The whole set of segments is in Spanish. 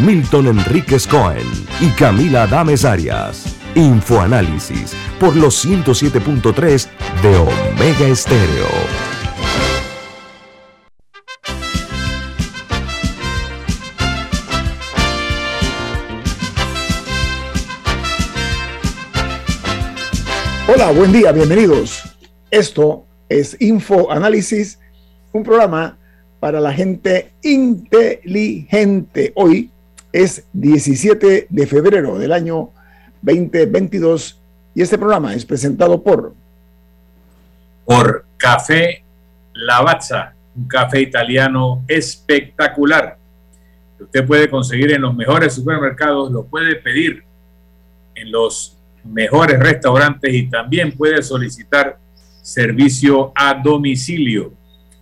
Milton Enríquez Cohen y Camila Adames Arias. Infoanálisis por los 107.3 de Omega Estéreo. Hola, buen día, bienvenidos. Esto es Infoanálisis, un programa para la gente inteligente. Hoy es 17 de febrero del año 2022 y este programa es presentado por... Por Café Lavazza, un café italiano espectacular. usted puede conseguir en los mejores supermercados, lo puede pedir en los mejores restaurantes y también puede solicitar servicio a domicilio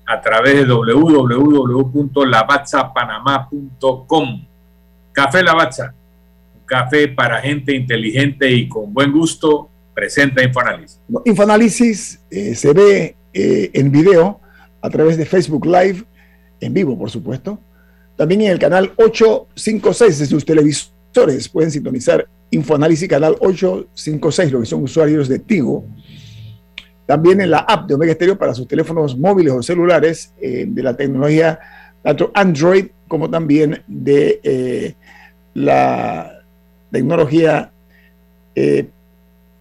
a través de www.lavazzapanamá.com. Café Lavazza, un café para gente inteligente y con buen gusto, presenta Infoanálisis. Infoanálisis eh, se ve eh, en video a través de Facebook Live, en vivo, por supuesto. También en el canal 856 de sus televisores pueden sintonizar Infoanálisis canal 856, lo que son usuarios de Tigo. También en la app de Omega Stereo para sus teléfonos móviles o celulares eh, de la tecnología tanto Android como también de la tecnología eh,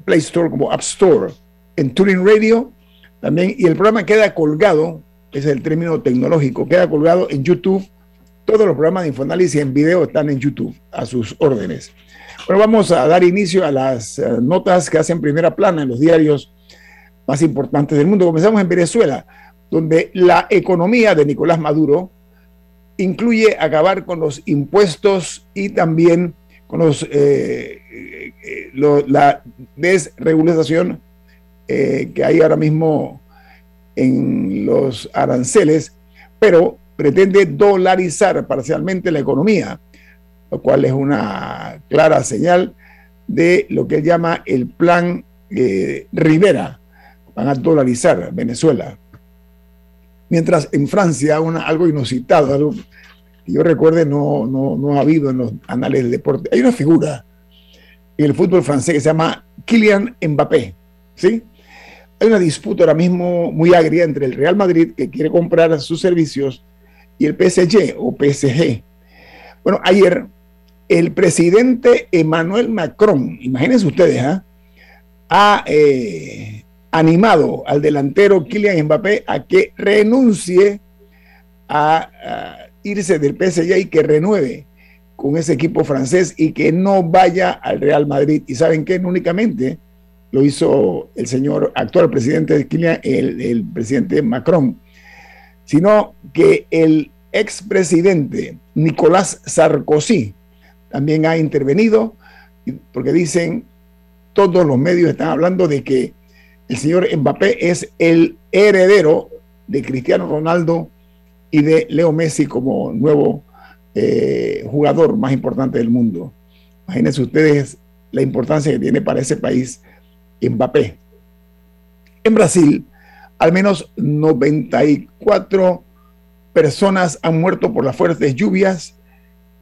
Play Store como App Store. En Turing Radio también, y el programa queda colgado, es el término tecnológico, queda colgado en YouTube. Todos los programas de Infoanálisis en video están en YouTube a sus órdenes. Bueno, vamos a dar inicio a las eh, notas que hacen primera plana en los diarios más importantes del mundo. Comenzamos en Venezuela, donde la economía de Nicolás Maduro incluye acabar con los impuestos y también con los, eh, eh, la desregulación eh, que hay ahora mismo en los aranceles, pero pretende dolarizar parcialmente la economía, lo cual es una clara señal de lo que él llama el plan Rivera. Van a dolarizar Venezuela. Mientras en Francia, una, algo inusitado, algo que yo recuerde no, no, no ha habido en los anales del deporte. Hay una figura en el fútbol francés que se llama Kylian Mbappé. ¿sí? Hay una disputa ahora mismo muy agria entre el Real Madrid, que quiere comprar sus servicios, y el PSG o PSG. Bueno, ayer el presidente Emmanuel Macron, imagínense ustedes, ¿ah? ha eh, animado al delantero Kylian Mbappé a que renuncie a, irse del PSG y que renueve con ese equipo francés y que no vaya al Real Madrid. Y saben que no únicamente lo hizo el señor actual presidente de Kylian, el, el presidente Macron, sino que el expresidente Nicolás Sarkozy también ha intervenido porque dicen todos los medios están hablando de que el señor Mbappé es el heredero de Cristiano Ronaldo y de Leo Messi como nuevo eh, jugador más importante del mundo. Imagínense ustedes la importancia que tiene para ese país Mbappé. En Brasil, al menos 94 personas han muerto por las fuertes lluvias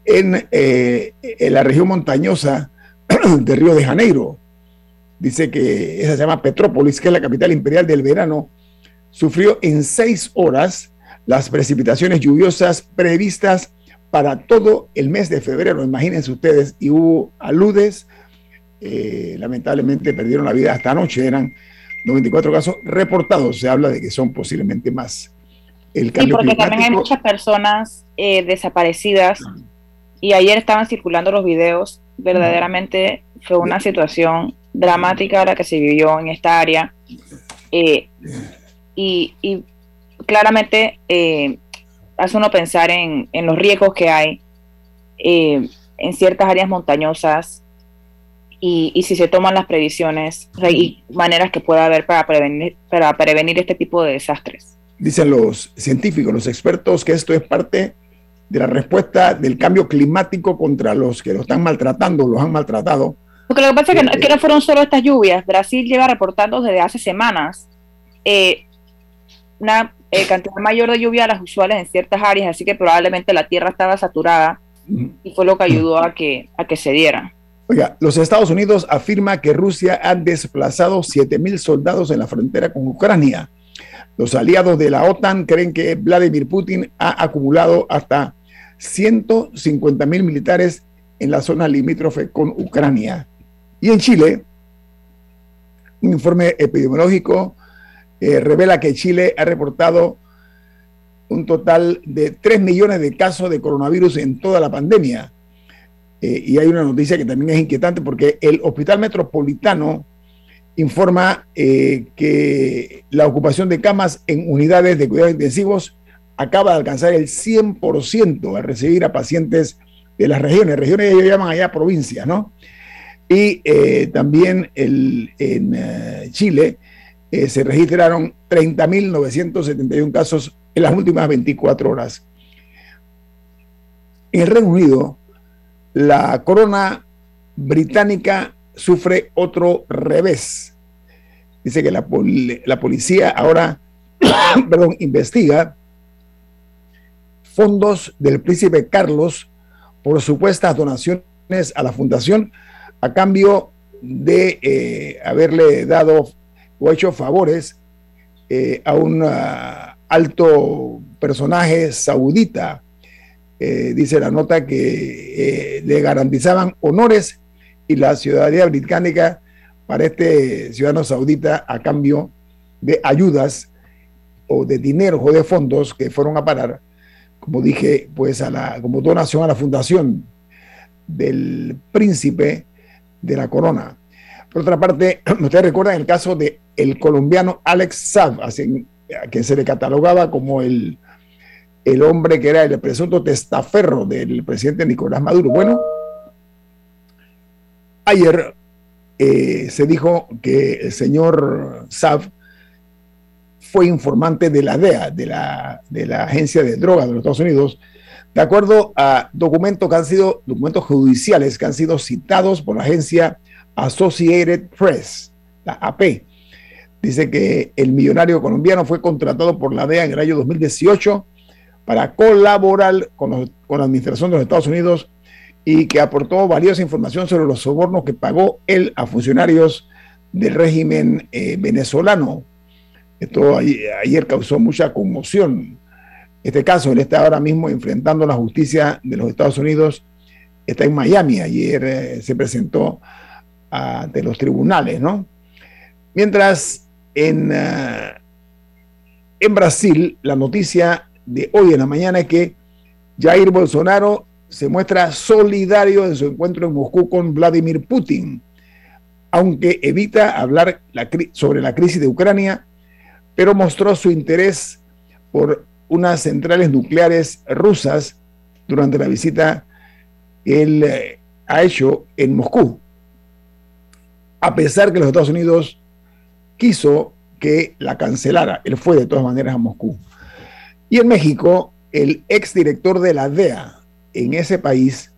en, eh, en la región montañosa de Río de Janeiro dice que esa se llama Petrópolis, que es la capital imperial del verano, sufrió en seis horas las precipitaciones lluviosas previstas para todo el mes de febrero. Imagínense ustedes, y hubo aludes, eh, lamentablemente perdieron la vida hasta anoche, eran 94 casos reportados, se habla de que son posiblemente más. El cambio sí, porque también hay muchas personas eh, desaparecidas y ayer estaban circulando los videos, verdaderamente fue una situación dramática la que se vivió en esta área. Eh, y, claramente eh, hace uno pensar en, los riesgos que hay. Eh, en ciertas áreas montañosas y, si se toman las previsiones y maneras que pueda haber para prevenir, para prevenir este tipo de desastres. Dicen los científicos, los expertos, que esto es parte de la respuesta del cambio climático contra los que lo están maltratando, los han maltratado. Porque lo que pasa es que, no, que no fueron solo estas lluvias. Brasil lleva reportando desde hace semanas eh, una eh, cantidad mayor de lluvia a las usuales en ciertas áreas, así que probablemente la tierra estaba saturada y fue lo que ayudó a que, a que se diera. Oiga, los Estados Unidos afirma que Rusia ha desplazado 7.000 soldados en la frontera con Ucrania. Los aliados de la OTAN creen que Vladimir Putin ha acumulado hasta 150.000 militares en la zona limítrofe con Ucrania. Y en Chile, un informe epidemiológico eh, revela que Chile ha reportado un total de 3 millones de casos de coronavirus en toda la pandemia. Eh, y hay una noticia que también es inquietante porque el Hospital Metropolitano informa eh, que la ocupación de camas en unidades de cuidados intensivos acaba de alcanzar el 100% al recibir a pacientes de las regiones. Regiones ellos llaman allá provincias, ¿no? Y también el, en Chile eh, se registraron 30.971 casos en las últimas 24 horas. En el Reino Unido, la corona británica sufre otro revés. Dice que la, la policía ahora perdón, investiga fondos del príncipe Carlos por supuestas donaciones a la fundación a cambio de eh, haberle dado o hecho favores eh, a un ah, alto personaje saudita. Eh, dice la nota que le garantizaban honores y la ciudadanía británica para este ciudadano saudita a cambio de ayudas o de dinero o de fondos que fueron a parar, como dije, pues a la, como donación a la fundación del príncipe de la corona. Por otra parte, ustedes recuerdan el caso de el colombiano Alex Saab, a quien se le catalogaba como el, el hombre que era el presunto testaferro del presidente Nicolás Maduro. Bueno, ayer eh, se dijo que el señor Saab fue informante de la DEA, de la, de la Agencia de Drogas de los Estados Unidos, de acuerdo a documentos que han sido, documentos judiciales que han sido citados por la agencia Associated Press, la AP. Dice que el millonario colombiano fue contratado por la DEA en el año 2018 para colaborar con, la administración de los Estados Unidos y que aportó valiosa información sobre los sobornos que pagó él a funcionarios del régimen eh, venezolano. Esto ayer, causó mucha conmoción. Este caso, él está ahora mismo enfrentando la justicia de los Estados Unidos, está en Miami. Ayer eh, se presentó de los tribunales, ¿no? Mientras en, ah, en Brasil, la noticia de hoy en la mañana es que Jair Bolsonaro se muestra solidario en su encuentro en Moscú con Vladimir Putin, aunque evita hablar sobre la crisis de Ucrania, pero mostró su interés por unas centrales nucleares rusas durante la visita que él eh, ha hecho en Moscú a pesar que los Estados Unidos quiso que la cancelara. Él fue de todas maneras a Moscú. Y en México, el exdirector de la DEA en ese país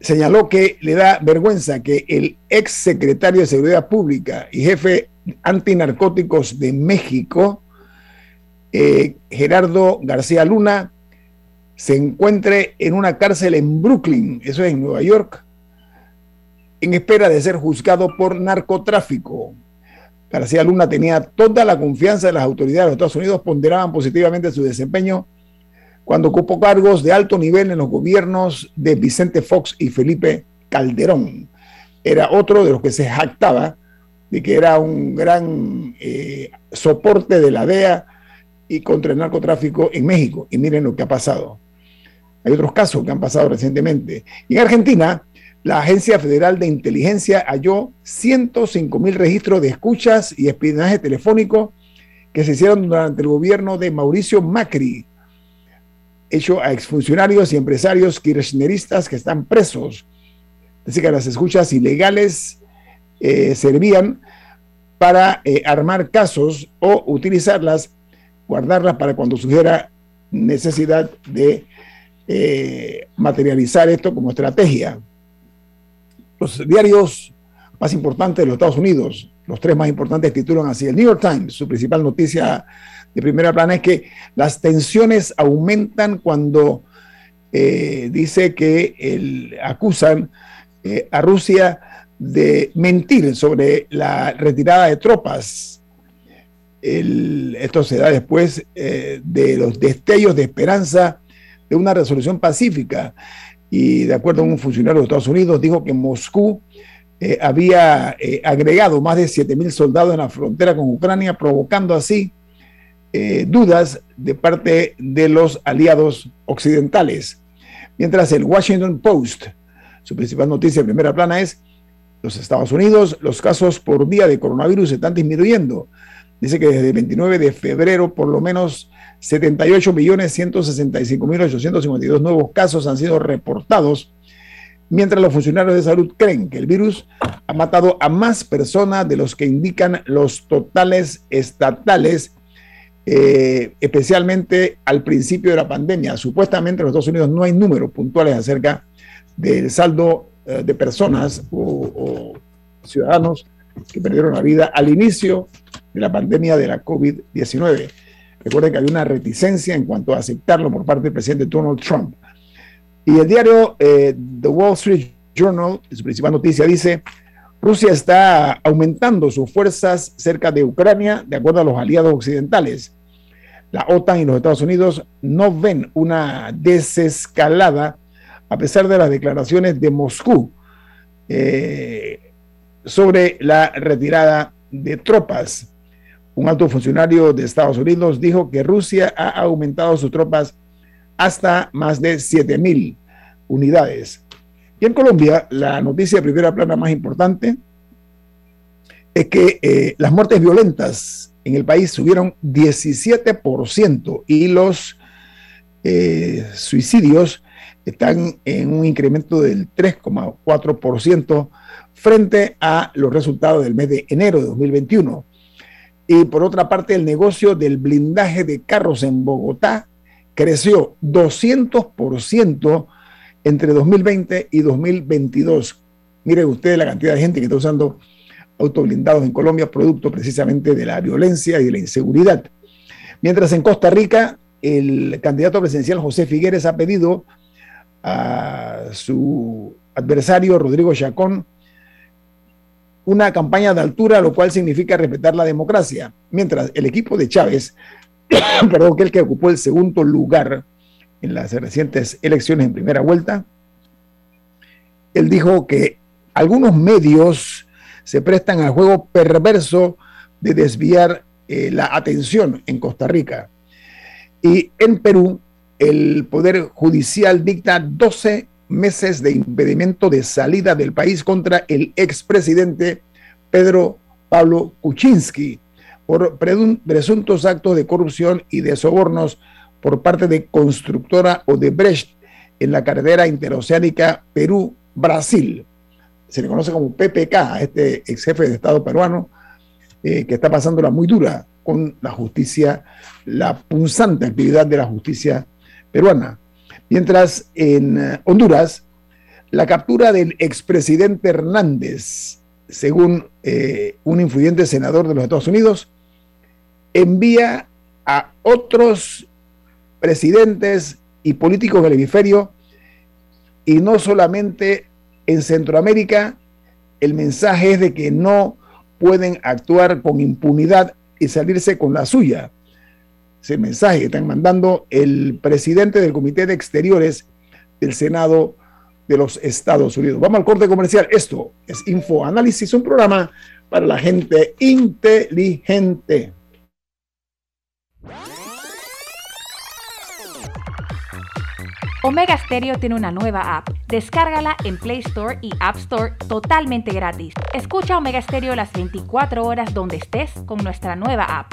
señaló que le da vergüenza que el ex secretario de Seguridad Pública y jefe antinarcóticos de México, eh, Gerardo García Luna, se encuentre en una cárcel en Brooklyn, eso es en Nueva York, en espera de ser juzgado por narcotráfico. García Luna tenía toda la confianza de las autoridades de los Estados Unidos, ponderaban positivamente su desempeño cuando ocupó cargos de alto nivel en los gobiernos de Vicente Fox y Felipe Calderón. Era otro de los que se jactaba de que era un gran eh, soporte de la DEA y contra el narcotráfico en México. Y miren lo que ha pasado. Hay otros casos que han pasado recientemente. En Argentina, la Agencia Federal de Inteligencia halló 105 mil registros de escuchas y espionaje telefónico que se hicieron durante el gobierno de Mauricio Macri. hecho a exfuncionarios y empresarios kirchneristas que están presos. Dice que las escuchas ilegales eh, servían para eh, armar casos o utilizarlas, guardarlas para cuando surgiera necesidad de eh, materializar esto como estrategia. Los diarios más importantes de los Estados Unidos, los tres más importantes titulan así. El New York Times, su principal noticia de primera plana es que las tensiones aumentan cuando eh, dice que el, acusan eh, a Rusia de mentir sobre la retirada de tropas. Esto se da después eh, de los destellos de esperanza de una resolución pacífica. Y de acuerdo a un funcionario de Estados Unidos, dijo que Moscú había agregado más de 7.000 soldados en la frontera con Ucrania, provocando así eh, dudas de parte de los aliados occidentales. Mientras el Washington Post, su principal noticia de primera plana es, los Estados Unidos, los casos por día de coronavirus están disminuyendo. Dice que desde el 29 de febrero por lo menos 78.165.852 nuevos casos han sido reportados, mientras los funcionarios de salud creen que el virus ha matado a más personas de los que indican los totales estatales eh, especialmente al principio de la pandemia. Supuestamente en los Estados Unidos no hay números puntuales acerca del saldo eh, de personas o, ciudadanos que perdieron la vida al inicio de la pandemia de la COVID-19. Recuerden que hay una reticencia en cuanto a aceptarlo por parte del presidente Donald Trump. Y el diario eh, The Wall Street Journal, su principal noticia, dice, Rusia está aumentando sus fuerzas cerca de Ucrania, de acuerdo a los aliados occidentales. La OTAN y los Estados Unidos no ven una desescalada a pesar de las declaraciones de Moscú eh, sobre la retirada de tropas. Un alto funcionario de Estados Unidos dijo que Rusia ha aumentado sus tropas hasta más de 7 mil unidades. Y en Colombia, la noticia de primera plana más importante es que eh, las muertes violentas en el país subieron 17% y los eh, suicidios están en un incremento del 3,4% frente a los resultados del mes de enero de 2021. Y por otra parte, el negocio del blindaje de carros en Bogotá creció 200% entre 2020 y 2022. Miren ustedes la cantidad de gente que está usando autos blindados en Colombia, producto precisamente de la violencia y de la inseguridad. Mientras en Costa Rica, el candidato presidencial José Figueres ha pedido a su adversario Rodrigo Chacón una campaña de altura, lo cual significa respetar la democracia. Mientras el equipo de Chávez, perdón, que el que ocupó el segundo lugar en las recientes elecciones en primera vuelta, él dijo que algunos medios se prestan al juego perverso de desviar eh, la atención en Costa Rica. Y en Perú, el Poder Judicial dicta 12 meses de impedimento de salida del país contra el expresidente Pedro Pablo Kuczynski por presuntos actos de corrupción y de sobornos por parte de constructora Odebrecht en la carretera interoceánica Perú-Brasil. Se le conoce como PPK, este ex jefe de Estado peruano, eh, que está pasándola muy dura con la justicia, la punzante actividad de la justicia peruana. Mientras en eh, Honduras, la captura del expresidente Hernández, según eh, un influyente senador de los Estados Unidos, envía a otros presidentes y políticos del hemisferio, y no solamente en Centroamérica, el mensaje es de que no pueden actuar con impunidad y salirse con la suya. Ese mensaje que están mandando el presidente del Comité de Exteriores del Senado de los Estados Unidos. Vamos al corte comercial. Esto es Info Análisis, un programa para la gente inteligente. Omega Stereo tiene una nueva app. Descárgala en Play Store y App Store totalmente gratis. Escucha Omega Stereo las 24 horas donde estés con nuestra nueva app.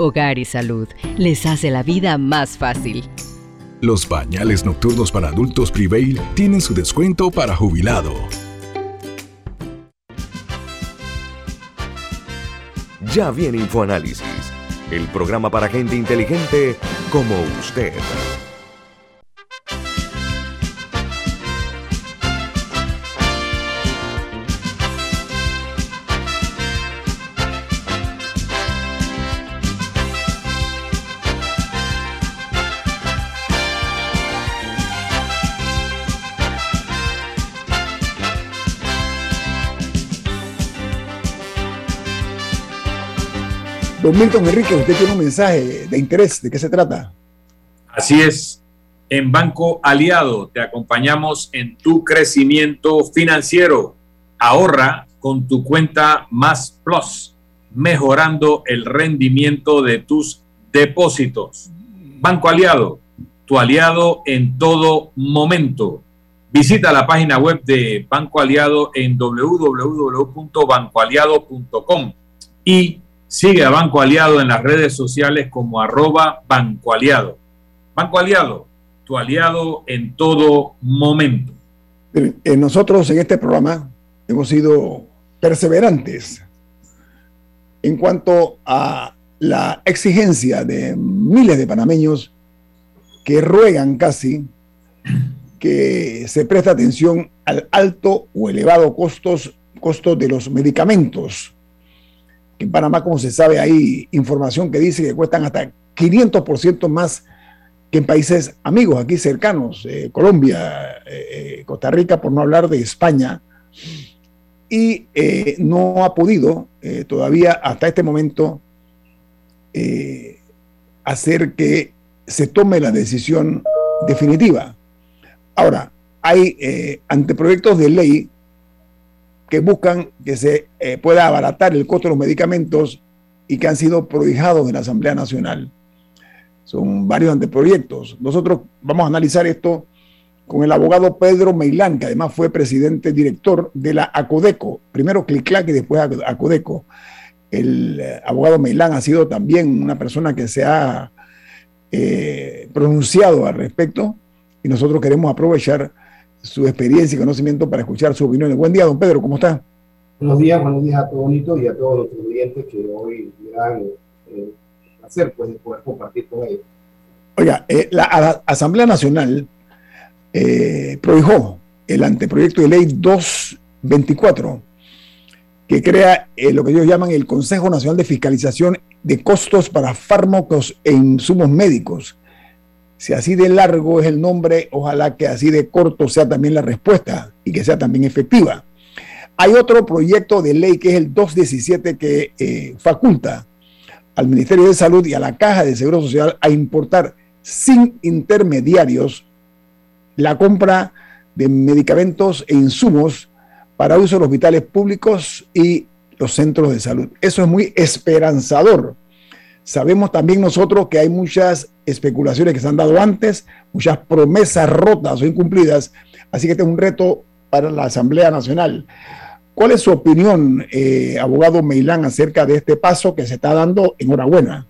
Hogar y Salud les hace la vida más fácil. Los pañales nocturnos para adultos Prevail tienen su descuento para jubilado. Ya viene InfoAnálisis, el programa para gente inteligente como usted. Don Milton Enrique, usted tiene un mensaje de interés. ¿De qué se trata? Así es. En Banco Aliado te acompañamos en tu crecimiento financiero. Ahorra con tu cuenta Más Plus, mejorando el rendimiento de tus depósitos. Banco Aliado, tu aliado en todo momento. Visita la página web de Banco Aliado en www.bancoaliado.com y Sigue a Banco Aliado en las redes sociales como arroba Banco Aliado. Banco Aliado, tu aliado en todo momento. Eh, nosotros en este programa hemos sido perseverantes en cuanto a la exigencia de miles de panameños que ruegan casi que se preste atención al alto o elevado costos, costo de los medicamentos en Panamá, como se sabe, hay información que dice que cuestan hasta 500% más que en países amigos, aquí cercanos, eh, Colombia, eh, eh, Costa Rica, por no hablar de España. Y no ha podido todavía hasta este momento hacer que se tome la decisión definitiva. Ahora, hay anteproyectos de ley que buscan que se eh, pueda abaratar el costo de los medicamentos y que han sido prodigados en la Asamblea Nacional. Son varios anteproyectos. Nosotros vamos a analizar esto con el abogado Pedro Meilán, que además fue presidente director de la ACODECO, primero CLICLAC y después ACODECO. El eh, abogado Meilán ha sido también una persona que se ha eh, pronunciado al respecto y nosotros queremos aprovechar su experiencia y conocimiento para escuchar su opinión. Buen día, don Pedro, ¿cómo está? Buenos días, buenos días a todos bonito y a todos los oyentes que hoy me eh, hacer pues, de poder compartir con ellos. Oiga, eh, la, Asamblea Nacional eh, prohijó el anteproyecto de ley 224 que crea eh, lo que ellos llaman el Consejo Nacional de Fiscalización de Costos para Fármacos e Insumos Médicos si así de largo es el nombre, ojalá que así de corto sea también la respuesta y que sea también efectiva. Hay otro proyecto de ley que es el 217 que eh, faculta al Ministerio de Salud y a la Caja de Seguro Social a importar sin intermediarios la compra de medicamentos e insumos para uso en los hospitales públicos y los centros de salud. Eso es muy esperanzador Sabemos también nosotros que hay muchas especulaciones que se han dado antes, muchas promesas rotas o incumplidas, así que este es un reto para la Asamblea Nacional. ¿Cuál es su opinión, eh, abogado Meilán, acerca de este paso que se está dando? Enhorabuena.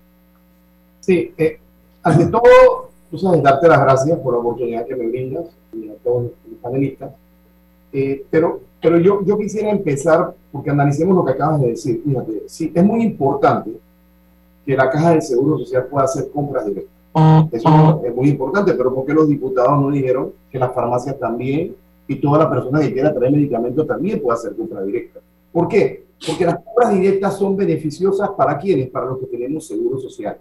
Sí, eh, ante todo, sabes, darte las gracias por la oportunidad que me brindas y a todos los panelistas. Eh, pero pero yo, yo quisiera empezar porque analicemos lo que acabas de decir. Fíjate, sí, es muy importante que la caja del Seguro Social pueda hacer compras directas. Ah, Eso ah. es muy importante, pero ¿por qué los diputados no dijeron que las farmacias también y toda la persona que quiera traer medicamentos también pueda hacer compras directas? ¿Por qué? Porque las compras directas son beneficiosas para quienes, para los que tenemos seguro social.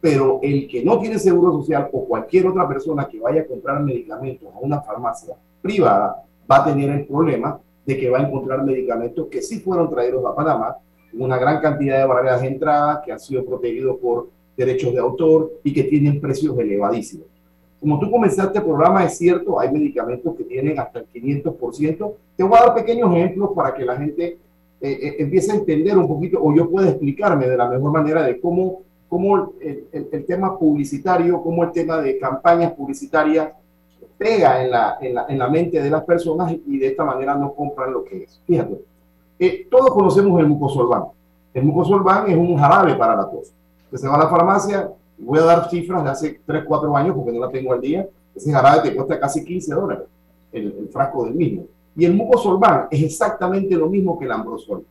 Pero el que no tiene seguro social o cualquier otra persona que vaya a comprar medicamentos a una farmacia privada va a tener el problema de que va a encontrar medicamentos que sí fueron traídos a Panamá una gran cantidad de barreras de entrada que han sido protegidos por derechos de autor y que tienen precios elevadísimos. Como tú comenzaste el programa, es cierto, hay medicamentos que tienen hasta el 500%. Te voy a dar pequeños ejemplos para que la gente eh, eh, empiece a entender un poquito, o yo pueda explicarme de la mejor manera de cómo, cómo el, el, tema publicitario, cómo el tema de campañas publicitarias pega en la, en la, en la mente de las personas y de esta manera no compran lo que es. Fíjate, eh, todos conocemos el mucosolván. El mucosolván es un jarabe para la tos. Usted se va a la farmacia, voy a dar cifras de hace 3, 4 años porque no la tengo al día. Ese jarabe te cuesta casi 15 dólares, el, frasco del mismo. Y el mucosolván es exactamente lo mismo que el ambrosol.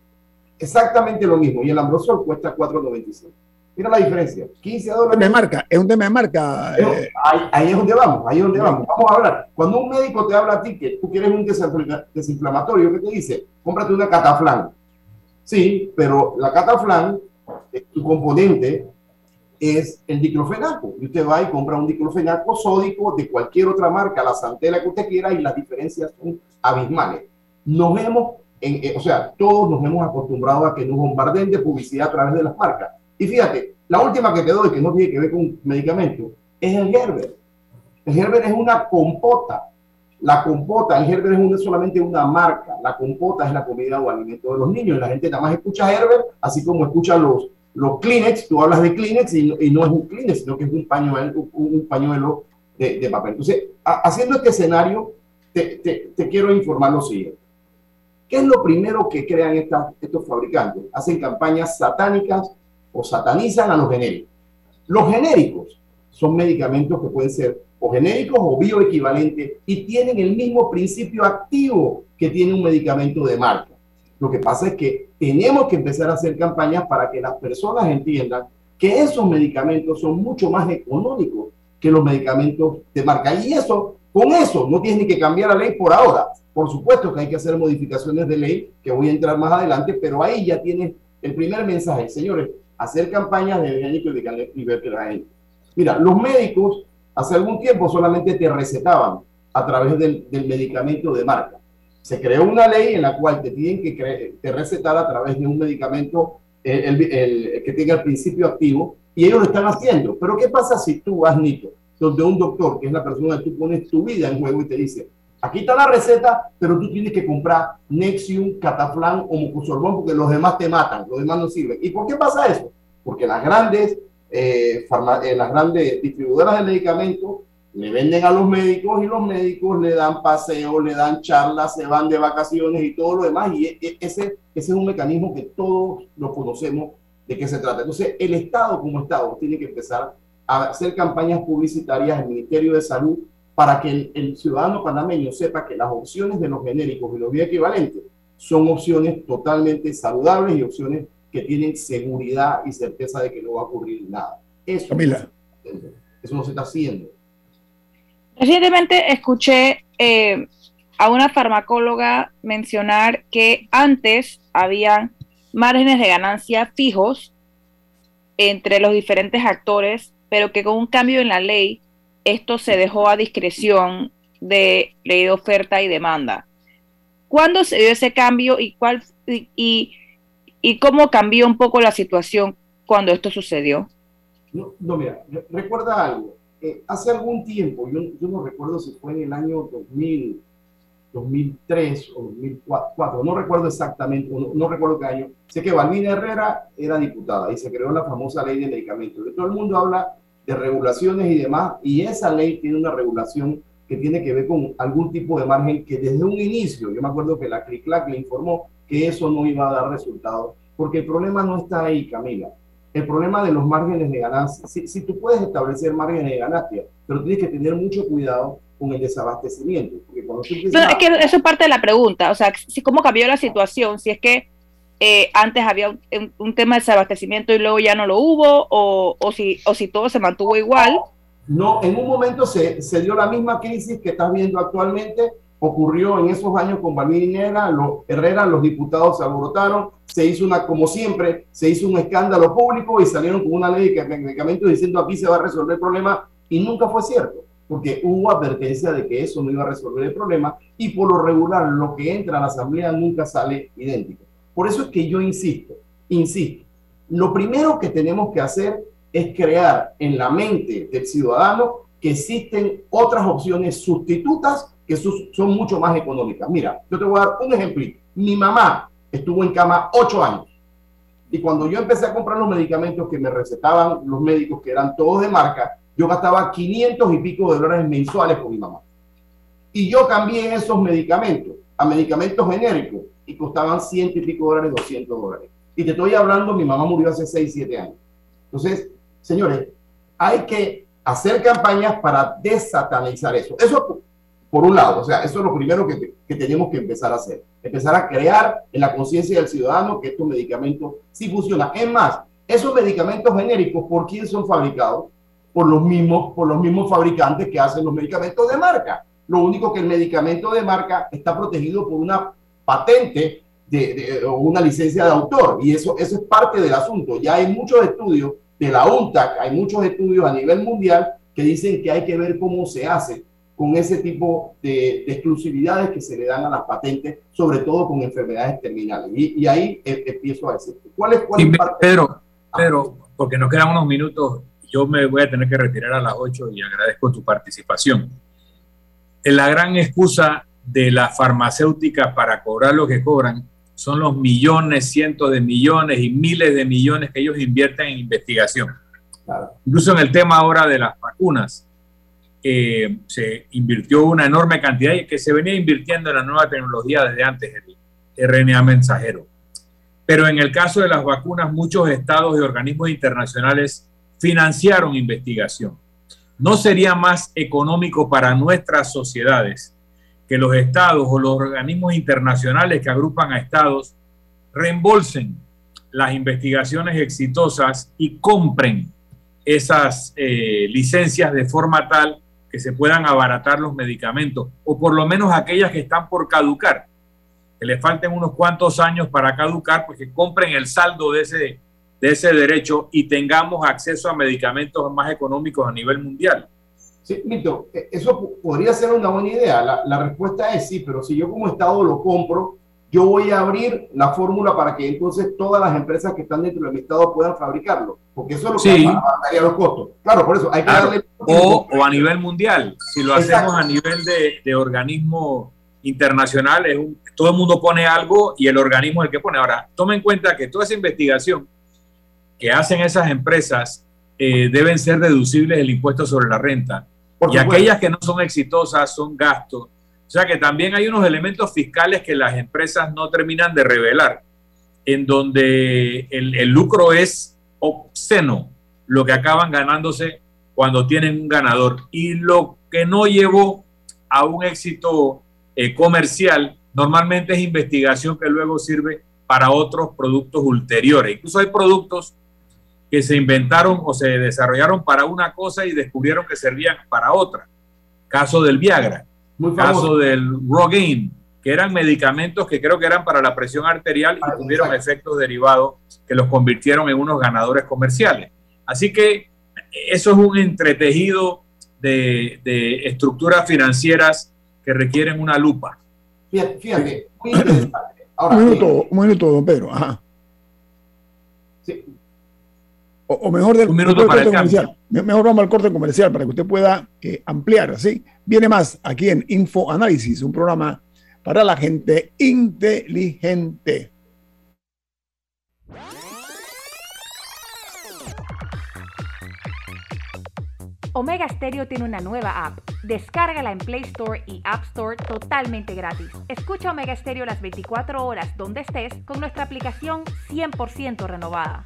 Exactamente lo mismo. Y el ambrosol cuesta 4.95. Mira la diferencia. 15 dólares. Es marca, es un tema de marca. Eh. Ahí, es donde vamos, ahí es donde vamos. Vamos a hablar. Cuando un médico te habla a ti que tú quieres un desinflamatorio, ¿qué te dice? Cómprate una cataflán. Sí, pero la cataflán, eh, tu componente es el diclofenaco. Y usted va y compra un diclofenaco sódico de cualquier otra marca, la santela que usted quiera, y las diferencias son abismales. Nos hemos, en, eh, o sea, todos nos hemos acostumbrado a que nos bombarden de publicidad a través de las marcas. Y fíjate, la última que te doy, que no tiene que ver con medicamento, es el Gerber. El Gerber es una compota. La compota, el Gerber es una, solamente una marca. La compota es la comida o alimento de los niños. La gente nada más escucha Gerber, así como escucha los los Kleenex, tú hablas de Kleenex y, no es un Kleenex, sino que es un pañuelo, un, pañuelo de, papel. Entonces, haciendo este escenario, te, quiero informar lo siguiente. ¿Qué es lo primero que crean estos fabricantes? Hacen campañas satánicas o satanizan a los genéricos. Los genéricos son medicamentos que pueden ser o genéricos o bioequivalentes y tienen el mismo principio activo que tiene un medicamento de marca. Lo que pasa es que tenemos que empezar a hacer campañas para que las personas entiendan que esos medicamentos son mucho más económicos que los medicamentos de marca. Y eso, con eso, no tienes ni que cambiar la ley por ahora. Por supuesto que hay que hacer modificaciones de ley, que voy a entrar más adelante, pero ahí ya tienes el primer mensaje. Señores, hacer campañas de genérico y gente. Mira, los médicos hace algún tiempo solamente te recetaban a través del medicamento de marca se creó una ley en la cual te tienen que te recetar a través de un medicamento el, el, que tenga el principio activo y ellos lo están haciendo. Pero ¿qué pasa si tú vas, Nito, donde un doctor, que es la persona que tú pones tu vida en juego y te dice, aquí está la receta, pero tú tienes que comprar Nexium, Cataflán o Mucosorbón porque los demás te matan, los demás no sirven. ¿Y por qué pasa eso? Porque las grandes, eh, eh, las grandes distribuidoras de medicamentos le venden a los médicos y los médicos le dan paseo, le dan charlas, se van de vacaciones y todo lo demás. Y e, e, ese, ese es un mecanismo que todos lo conocemos de qué se trata. Entonces, el Estado como Estado tiene que empezar a hacer campañas publicitarias, el Ministerio de Salud, para que el, ciudadano panameño sepa que las opciones de los genéricos y los bioequivalentes son opciones totalmente saludables y opciones que tienen seguridad y certeza de que no va a ocurrir nada. Eso, eso no se está haciendo. Recientemente escuché eh, a una farmacóloga mencionar que antes había márgenes de ganancia fijos entre los diferentes actores, pero que con un cambio en la ley esto se dejó a discreción de ley de oferta y demanda. ¿Cuándo se dio ese cambio y cuál y, y cómo cambió un poco la situación cuando esto sucedió? No, no mira, recuerda algo hace algún tiempo, yo, yo, no recuerdo si fue en el año 2000, 2003 o 2004, no recuerdo exactamente, no, recuerdo qué año, sé que Valmina Herrera era diputada y se creó la famosa ley de medicamentos. Todo el mundo habla de regulaciones y demás, y esa ley tiene una regulación que tiene que ver con algún tipo de margen que desde un inicio, yo me acuerdo que la CRICLAC le informó que eso no iba a dar resultados, porque el problema no está ahí, Camila el problema de los márgenes de ganancia. Si, tú puedes establecer márgenes de ganancia, pero tienes que tener mucho cuidado con el desabastecimiento. Porque cuando tú es que eso es parte de la pregunta. O sea, si, ¿cómo cambió la situación? Si es que eh, antes había un, tema de desabastecimiento y luego ya no lo hubo, o, si, o si todo se mantuvo igual. No, en un momento se, dio la misma crisis que estás viendo actualmente, ocurrió en esos años con Balbini los Herrera, los diputados se alborotaron, se hizo una, como siempre, se hizo un escándalo público y salieron con una ley de medicamentos diciendo aquí se va a resolver el problema y nunca fue cierto, porque hubo advertencia de que eso no iba a resolver el problema y por lo regular lo que entra a la asamblea nunca sale idéntico. Por eso es que yo insisto, insisto, lo primero que tenemos que hacer es crear en la mente del ciudadano que existen otras opciones sustitutas que son mucho más económicas. Mira, yo te voy a dar un ejemplo. Mi mamá estuvo en cama ocho años. Y cuando yo empecé a comprar los medicamentos que me recetaban los médicos, que eran todos de marca, yo gastaba 500 y pico de dólares mensuales con mi mamá. Y yo cambié esos medicamentos a medicamentos genéricos y costaban ciento y pico dólares, 200 dólares. Y te estoy hablando, mi mamá murió hace 6, 7 años. Entonces, señores, hay que hacer campañas para desatanizar eso. Eso por un lado, o sea, eso es lo primero que, que tenemos que empezar a hacer. Empezar a crear en la conciencia del ciudadano que estos medicamentos sí funcionan. Es más, esos medicamentos genéricos, ¿por quién son fabricados? Por los mismos, por los mismos fabricantes que hacen los medicamentos de marca. Lo único que el medicamento de marca está protegido por una patente de, o una licencia de autor. Y eso, eso es parte del asunto. Ya hay muchos estudios de la UNTAC, hay muchos estudios a nivel mundial que dicen que hay que ver cómo se hace con ese tipo de, exclusividades que se le dan a las patentes, sobre todo con enfermedades terminales. Y, ahí eh, empiezo a decir, ¿cuál es, cuál es Pedro, Pedro, porque nos quedan unos minutos, yo me voy a tener que retirar a las 8 y agradezco tu participación. La gran excusa de las farmacéuticas para cobrar lo que cobran son los millones, cientos de millones y miles de millones que ellos invierten en investigación. Incluso en el tema ahora de las vacunas, eh, se invirtió una enorme cantidad y que se venía invirtiendo en la nueva tecnología desde antes, el RNA mensajero. Pero en el caso de las vacunas, muchos estados y organismos internacionales financiaron investigación. ¿No sería más económico para nuestras sociedades que los estados o los organismos internacionales que agrupan a estados reembolsen las investigaciones exitosas y compren esas eh, licencias de forma tal que se puedan abaratar los medicamentos, o por lo menos aquellas que están por caducar, que le falten unos cuantos años para caducar, pues que compren el saldo de ese, de ese derecho y tengamos acceso a medicamentos más económicos a nivel mundial. Sí, Mito, e, eso podría ser una buena idea. La, la respuesta es sí, pero si yo como Estado lo compro, yo voy a abrir la fórmula para que entonces todas las empresas que están dentro del Estado puedan fabricarlo, porque eso es lo que sí. a los costos. Claro, por eso hay que darle... O, o, a nivel mundial, si lo hacemos a nivel de, de organismo internacional, es todo el mundo pone algo y el organismo es el que pone. Ahora, toma en cuenta que toda esa investigación que hacen esas empresas eh, deben ser deducibles del impuesto sobre la renta. Y aquellas que no son exitosas son gastos o sea que también hay unos elementos fiscales que las empresas no terminan de revelar, en donde el, lucro es obsceno, lo que acaban ganándose cuando tienen un ganador. Y lo que no llevó a un éxito eh, comercial normalmente es investigación que luego sirve para otros productos ulteriores. Incluso hay productos que se inventaron o se desarrollaron para una cosa y descubrieron que servían para otra. Caso del Viagra. Muy caso del Rogaine, que eran medicamentos que creo que eran para la presión arterial y tuvieron efectos derivados que los convirtieron en unos ganadores comerciales. Así que eso es un entretejido de, estructuras financieras que requieren una lupa. Fíjate, un minuto, un minuto, don Pedro. O, mejor del para comercial. Mejor vamos al corte comercial para que usted pueda eh, ampliar, ¿sí? Viene más aquí en Info Análisis, un programa para la gente inteligente. Omega Stereo tiene una nueva app. Descárgala en Play Store y App Store totalmente gratis. Escucha Omega Stereo las 24 horas donde estés con nuestra aplicación 100% renovada.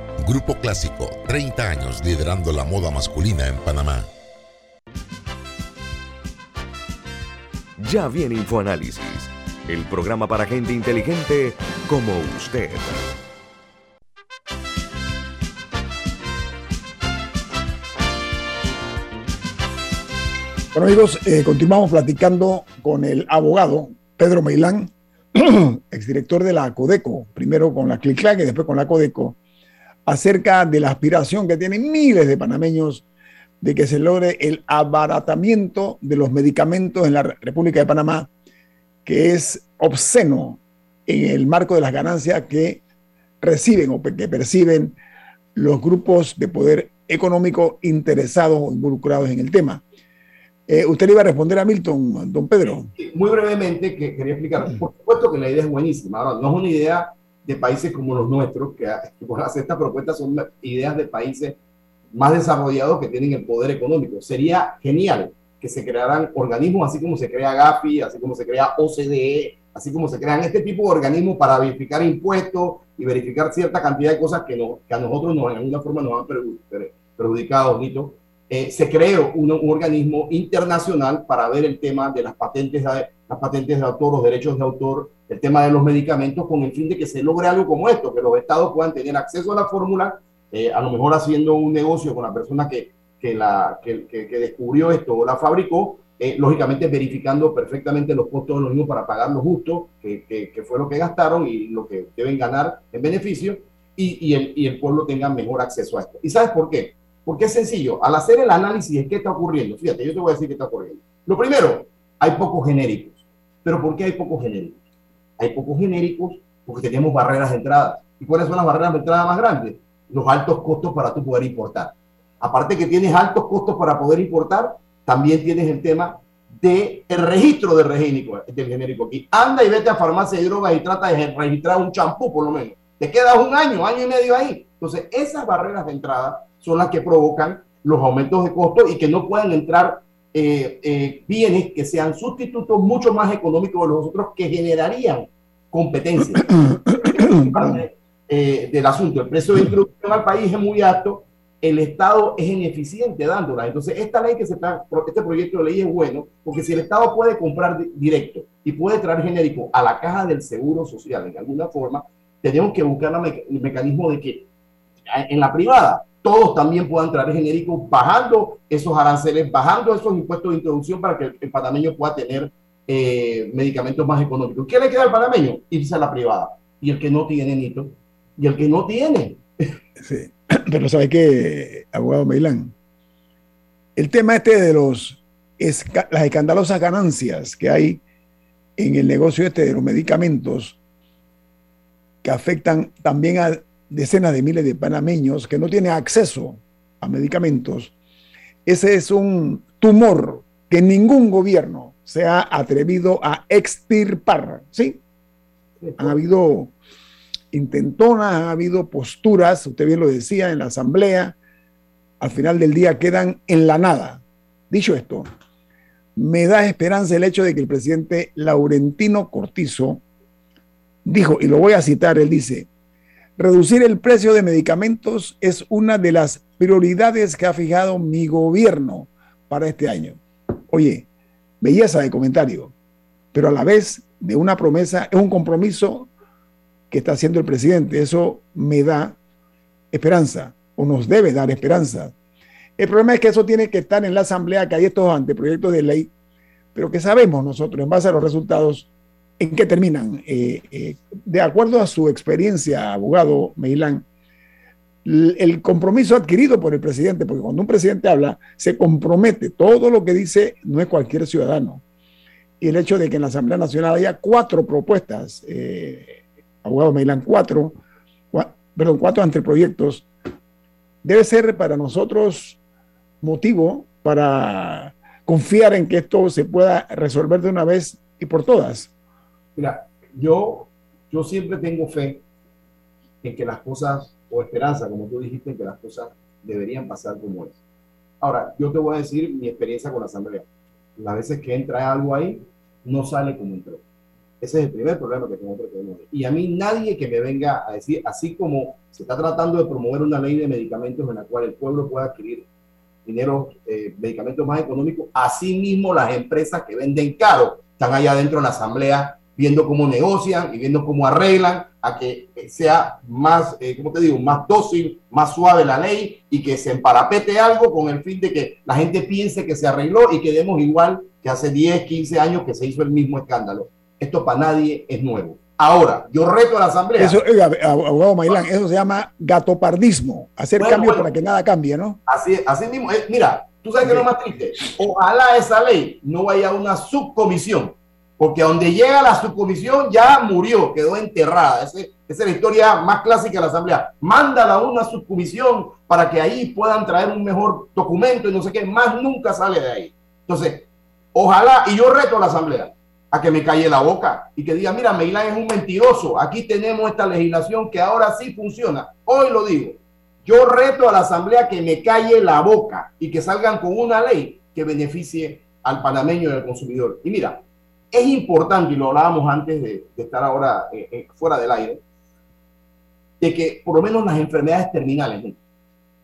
Grupo Clásico, 30 años liderando la moda masculina en Panamá. Ya viene InfoAnálisis, el programa para gente inteligente como usted. Bueno amigos, eh, continuamos platicando con el abogado Pedro Meilán, exdirector de la Codeco, primero con la CLICLAC y después con la Codeco, acerca de la aspiración que tienen miles de panameños de que se logre el abaratamiento de los medicamentos en la República de Panamá, que es obsceno en el marco de las ganancias que reciben o que perciben los grupos de poder económico interesados o involucrados en el tema. Eh, usted le iba a responder a Milton, don Pedro. Muy brevemente, que quería explicar. Por supuesto que la idea es buenísima. Ahora, no es una idea de países como los nuestros, que, que por hacer estas propuestas son ideas de países más desarrollados que tienen el poder económico. Sería genial que se crearan organismos así como se crea Gafi, así como se crea OCDE, así como se crean este tipo de organismos para verificar impuestos y verificar cierta cantidad de cosas que, no, que a nosotros no, en alguna forma nos han perjudicado, Nito eh, se creó un, organismo internacional para ver el tema de las patentes, de, las patentes de autor, los derechos de autor, el tema de los medicamentos, con el fin de que se logre algo como esto, que los estados puedan tener acceso a la fórmula, eh, a lo mejor haciendo un negocio con la persona que, que, la, que, que, descubrió esto o la fabricó, eh, lógicamente verificando perfectamente los costos de los mismos para pagar lo justo, que, que, fue lo que gastaron y lo que deben ganar en beneficio, y, y, el, y el pueblo tenga mejor acceso a esto. ¿Y sabes por qué? Porque es sencillo, al hacer el análisis de qué está ocurriendo, fíjate, yo te voy a decir qué está ocurriendo. Lo primero, hay pocos genéricos. ¿Pero por qué hay pocos genéricos? Hay pocos genéricos porque tenemos barreras de entrada. ¿Y cuáles son las barreras de entrada más grandes? Los altos costos para tú poder importar. Aparte que tienes altos costos para poder importar, también tienes el tema del el registro del genérico, del genérico aquí. Anda y vete a farmacia de drogas y trata de registrar un champú por lo menos. Te quedas un año, año y medio ahí. Entonces, esas barreras de entrada son las que provocan los aumentos de costos y que no puedan entrar eh, eh, bienes que sean sustitutos mucho más económicos de los otros que generarían competencia. eh, del asunto, el precio de introducción al país es muy alto, el Estado es ineficiente dándola. Entonces, esta ley que se está, este proyecto de ley es bueno, porque si el Estado puede comprar directo y puede traer genérico a la caja del seguro social en alguna forma, tenemos que buscar el mecanismo de que en la privada todos también puedan traer genéricos bajando esos aranceles, bajando esos impuestos de introducción para que el, panameño pueda tener eh, medicamentos más económicos. ¿Qué le queda al panameño? Irse a la privada. Y el que no tiene, Nito, y el que no tiene. Sí, pero ¿sabe qué, abogado Meilán? El tema este de los, las escandalosas ganancias que hay en el negocio este de los medicamentos que afectan también a decenas de miles de panameños que no tienen acceso a medicamentos, ese es un tumor que ningún gobierno se ha atrevido a extirpar. ¿sí? Han habido intentonas, han habido posturas, usted bien lo decía en la asamblea, al final del día quedan en la nada. Dicho esto, me da esperanza el hecho de que el presidente Laurentino Cortizo dijo, y lo voy a citar, él dice, Reducir el precio de medicamentos es una de las prioridades que ha fijado mi gobierno para este año. Oye, belleza de comentario, pero a la vez de una promesa, es un compromiso que está haciendo el presidente. Eso me da esperanza, o nos debe dar esperanza. El problema es que eso tiene que estar en la asamblea, que hay estos anteproyectos de ley, pero que sabemos nosotros, en base a los resultados, ¿En qué terminan? Eh, eh, de acuerdo a su experiencia, abogado Meilán, el compromiso adquirido por el presidente, porque cuando un presidente habla, se compromete, todo lo que dice no es cualquier ciudadano. Y el hecho de que en la Asamblea Nacional haya cuatro propuestas, eh, abogado Meilán, cuatro, perdón, cuatro anteproyectos, debe ser para nosotros motivo para confiar en que esto se pueda resolver de una vez y por todas. Mira, yo, yo siempre tengo fe en que las cosas, o esperanza, como tú dijiste, en que las cosas deberían pasar como es. Ahora, yo te voy a decir mi experiencia con la Asamblea. Las veces que entra algo ahí, no sale como entró. Ese es el primer problema que tengo Y a mí nadie que me venga a decir, así como se está tratando de promover una ley de medicamentos en la cual el pueblo pueda adquirir dinero, eh, medicamentos más económicos, así mismo las empresas que venden caro están allá adentro en la asamblea viendo cómo negocian y viendo cómo arreglan a que sea más, eh, ¿cómo te digo?, más dócil, más suave la ley y que se emparapete algo con el fin de que la gente piense que se arregló y quedemos igual que hace 10, 15 años que se hizo el mismo escándalo. Esto para nadie es nuevo. Ahora, yo reto a la Asamblea. Eso, abogado Mailán, eso se llama gatopardismo, hacer cambios para que nada cambie, ¿no? Así, así mismo. Eh, mira, tú sabes que lo más triste. Ojalá esa ley no vaya a una subcomisión, porque donde llega la subcomisión ya murió, quedó enterrada. esa es la historia más clásica de la Asamblea. Mándala a una subcomisión para que ahí puedan traer un mejor documento y no sé qué, más nunca sale de ahí. Entonces, ojalá, y yo reto a la Asamblea, a que me calle la boca y que diga, mira, Meilán es un mentiroso, aquí tenemos esta legislación que ahora sí funciona. Hoy lo digo, yo reto a la Asamblea que me calle la boca y que salgan con una ley que beneficie al panameño y al consumidor. Y mira, es importante, y lo hablábamos antes de, estar ahora eh, eh, fuera del aire, de que por lo menos las enfermedades terminales,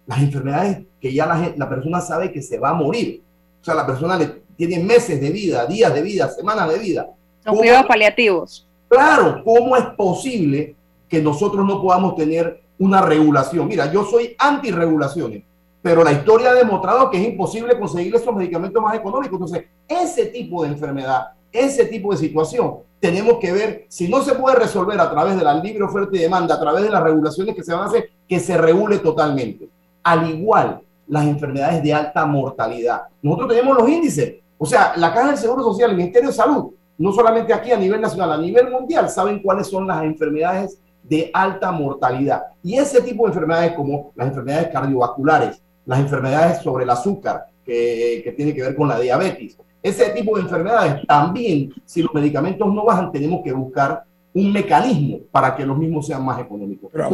las enfermedades que ya la, la persona sabe que se va a morir, o sea, la persona le, tiene meses de vida, días de vida, semanas de vida. Son cuidados paliativos. Claro, ¿cómo es posible que nosotros no podamos tener una regulación? Mira, yo soy anti-regulaciones, pero la historia ha demostrado que es imposible conseguir esos medicamentos más económicos. Entonces, ese tipo de enfermedad, ese tipo de situación, tenemos que ver si no se puede resolver a través de la libre oferta y demanda, a través de las regulaciones que se van a hacer, que se regule totalmente. Al igual las enfermedades de alta mortalidad. Nosotros tenemos los índices, o sea, la Caja del Seguro Social, el Ministerio de Salud, no solamente aquí a nivel nacional, a nivel mundial, saben cuáles son las enfermedades de alta mortalidad. Y ese tipo de enfermedades como las enfermedades cardiovasculares, las enfermedades sobre el azúcar, que, que tiene que ver con la diabetes, ese tipo de enfermedades también, si los medicamentos no bajan, tenemos que buscar un mecanismo para que los mismos sean más económicos. Pero,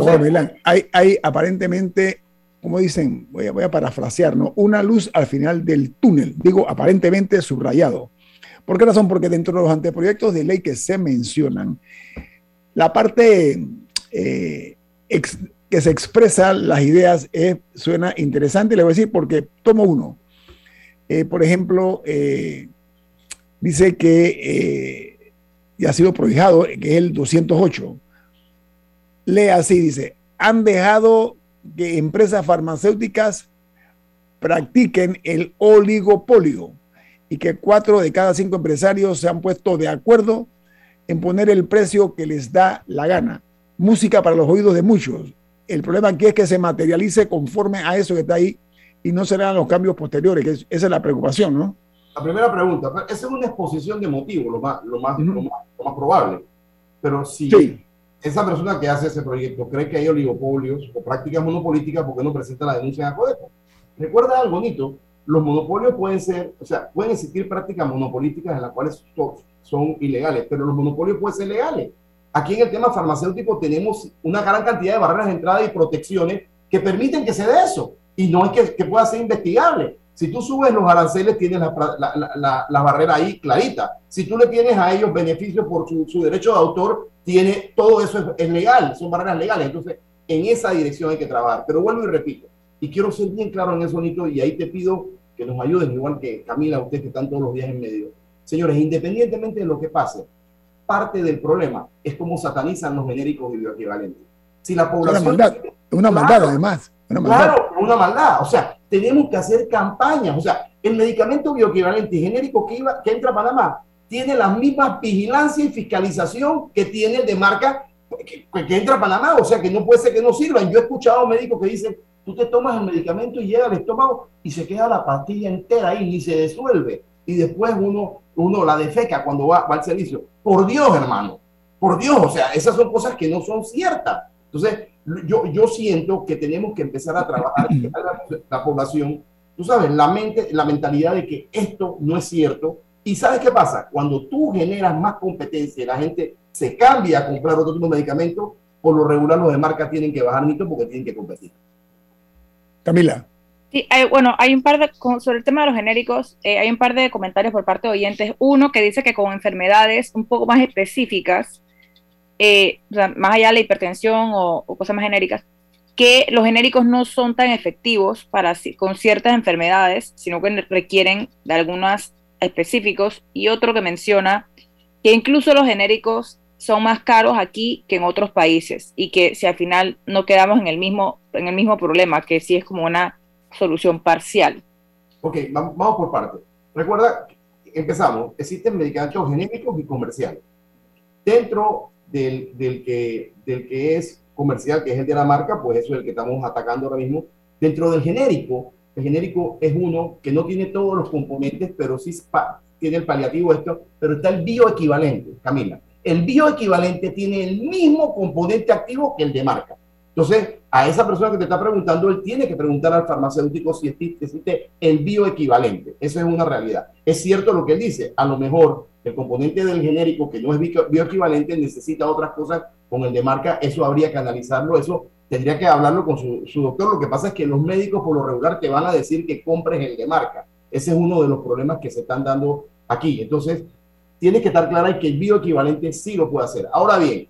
hay, hay aparentemente como dicen, voy a, voy a parafrasear, ¿no? Una luz al final del túnel, digo aparentemente subrayado. ¿Por qué razón? Porque dentro de los anteproyectos de ley que se mencionan, la parte eh, que se expresa las ideas suena interesante. Le voy a decir porque tomo uno. Eh, por ejemplo, eh, dice que ya ha sido prohijado, que es el 208. Lee así, dice, han dejado que empresas farmacéuticas practiquen el oligopolio y que cuatro de cada cinco empresarios se han puesto de acuerdo en poner el precio que les da la gana. Música para los oídos de muchos. El problema aquí es que se materialice conforme a eso que está ahí y no se los cambios posteriores, que esa es la preocupación, ¿no? La primera pregunta, esa es una exposición de motivos, lo más, lo más, lo más, probable. Pero si sí esa persona que hace ese proyecto cree que hay oligopolios o prácticas monopolíticas porque no presenta la denuncia en Acodepo. Recuerda algo bonito, los monopolios pueden ser, o sea, pueden existir prácticas monopolíticas en las cuales son, ilegales, pero los monopolios pueden ser legales. Aquí en el tema farmacéutico tenemos una gran cantidad de barreras de entrada y protecciones que permiten que se dé eso y no es que, que pueda ser investigable. Si tú subes los aranceles, tienes la, la, la, barrera ahí clarita. Si tú le tienes a ellos beneficios por su, su derecho de autor, tiene, todo eso es, legal, son barreras legales. Entonces, en esa dirección hay que trabajar. Pero vuelvo y repito, y quiero ser bien claro en eso, Nito, y ahí te pido que nos ayuden, igual que Camila, usted que están todos los días en medio. Señores, independientemente de lo que pase, parte del problema es cómo satanizan los genéricos y bioequivalentes. Si la población... Una maldad, una maldad además. Una. Claro, una maldad. O sea, tenemos que hacer campañas. O sea, el medicamento bioequivalente y genérico que, iba, que entra a Panamá tiene la misma vigilancia y fiscalización que tiene el de marca que, entra a Panamá, o sea que no puede ser que no sirvan. Yo he escuchado médicos que dicen, tú te tomas el medicamento y llega al estómago y se queda la pastilla entera ahí, ni se disuelve. Y después uno, uno la defeca cuando va, va al servicio. Por Dios, hermano, por Dios, o sea, esas son cosas que no son ciertas. Entonces, yo, yo siento que tenemos que empezar a trabajar la, la población, tú sabes, la mente, la mentalidad de que esto no es cierto. Y ¿sabes qué pasa? Cuando tú generas más competencia y la gente se cambia a comprar otro tipo de medicamentos, por lo regular los de marca tienen que bajar mito porque tienen que competir. Camila. Sí, bueno, hay un par de, sobre el tema de los genéricos, eh, hay un par de comentarios por parte de oyentes. Uno que dice que con enfermedades un poco más específicas, eh, más allá de la hipertensión o, cosas más genéricas, que los genéricos no son tan efectivos para, con ciertas enfermedades, sino que requieren de algunos específicos. Y otro que menciona que incluso los genéricos son más caros aquí que en otros países y que si al final no quedamos en el mismo, en el mismo problema, que sí es como una solución parcial. Ok, vamos por partes. Recuerda, empezamos, existen medicamentos genéricos y comerciales. Dentro del, que, del que es comercial, que es el de la marca, pues eso es el que estamos atacando ahora mismo. Dentro del genérico, el genérico es uno que no tiene todos los componentes, pero sí tiene el paliativo esto, pero está el bioequivalente, Camila. El bioequivalente tiene el mismo componente activo que el de marca. Entonces, a esa persona que te está preguntando, él tiene que preguntar al farmacéutico si existe el bioequivalente. Eso es una realidad. Es cierto lo que él dice. A lo mejor el componente del genérico que no es bioequivalente necesita otras cosas con el de marca. Eso habría que analizarlo. Eso tendría que hablarlo con su, su doctor. Lo que pasa es que los médicos por lo regular te van a decir que compres el de marca. Ese es uno de los problemas que se están dando aquí. Entonces, tiene que estar clara que el bioequivalente sí lo puede hacer. Ahora bien,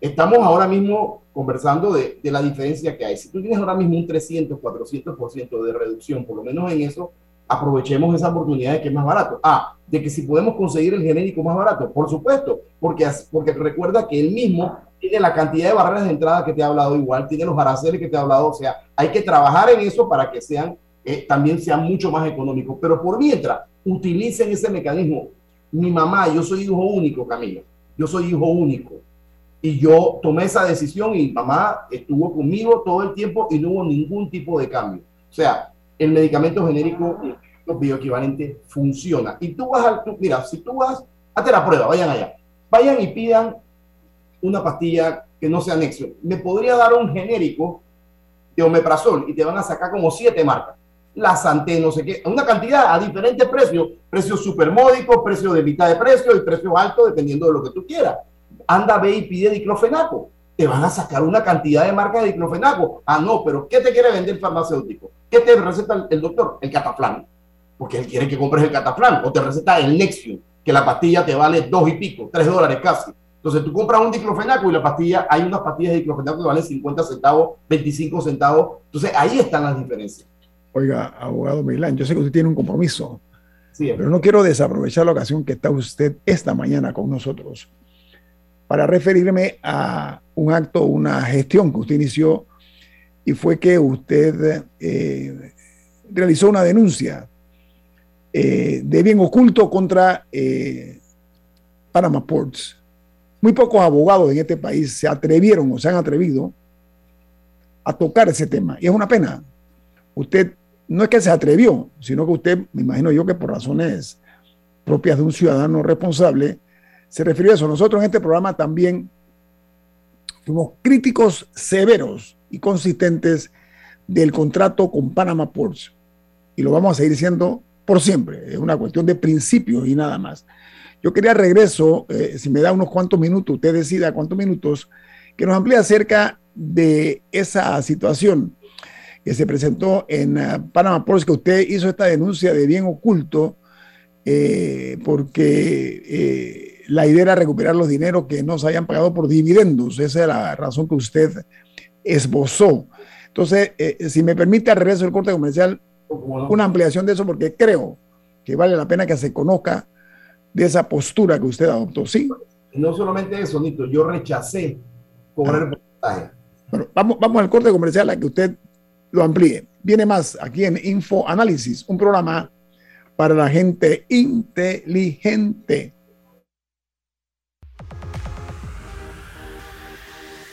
estamos ahora mismo conversando de, de, la diferencia que hay. Si tú tienes ahora mismo un 300, 400% de reducción, por lo menos en eso, aprovechemos esa oportunidad de que es más barato. Ah, de que si podemos conseguir el genérico más barato, por supuesto, porque, porque recuerda que él mismo tiene la cantidad de barreras de entrada que te ha hablado igual, tiene los aranceles que te ha hablado, o sea, hay que trabajar en eso para que sean, eh, también sean mucho más económicos. Pero por mientras, utilicen ese mecanismo. Mi mamá, yo soy hijo único, Camila, yo soy hijo único y yo tomé esa decisión y mamá estuvo conmigo todo el tiempo y no hubo ningún tipo de cambio. O sea, el medicamento genérico bioequivalente funciona. Y tú vas al, mira, si tú vas, hazte la prueba, vayan allá. Vayan y pidan una pastilla que no sea Nexium. Me podría dar un genérico de omeprazol y te van a sacar como siete marcas. La Santé, no sé qué, una cantidad a diferentes precios, precios supermódicos, precios de mitad de precio y precios altos, dependiendo de lo que tú quieras anda, ve y pide diclofenaco. Te van a sacar una cantidad de marcas de diclofenaco. Ah, no, pero ¿qué te quiere vender el farmacéutico? ¿Qué te receta el doctor? El cataflán. Porque él quiere que compres el cataflán. O te receta el Nexium, que la pastilla te vale dos y pico, tres dólares casi. Entonces tú compras un diclofenaco y la pastilla, hay unas pastillas de diclofenaco que valen 50 centavos, 25 centavos. Entonces ahí están las diferencias. Oiga, abogado Milán, yo sé que usted tiene un compromiso, sí, pero no quiero desaprovechar la ocasión que está usted esta mañana con nosotros para referirme a un acto, una gestión que usted inició y fue que usted eh, realizó una denuncia eh, de bien oculto contra eh, Panama Ports. Muy pocos abogados en este país se atrevieron o se han atrevido a tocar ese tema. Y es una pena. Usted no es que se atrevió, sino que usted, me imagino yo que por razones propias de un ciudadano responsable, se refirió a eso. Nosotros en este programa también fuimos críticos severos y consistentes del contrato con Panama Ports. Y lo vamos a seguir siendo por siempre. Es una cuestión de principios y nada más. Yo quería regreso, eh, si me da unos cuantos minutos, usted decida cuántos minutos, que nos amplíe acerca de esa situación que se presentó en uh, Panama Ports, que usted hizo esta denuncia de bien oculto, eh, porque la idea era recuperar los dineros que no se hayan pagado por dividendos. Esa es la razón que usted esbozó. Entonces, eh, si me permite, al regreso del corte comercial, una ampliación de eso, porque creo que vale la pena que se conozca de esa postura que usted adoptó. Sí. No solamente eso, Nito, yo rechacé cobrar el porcentaje. Bueno, vamos, vamos al corte comercial a que usted lo amplíe. Viene más aquí en Info Análisis, un programa para la gente inteligente.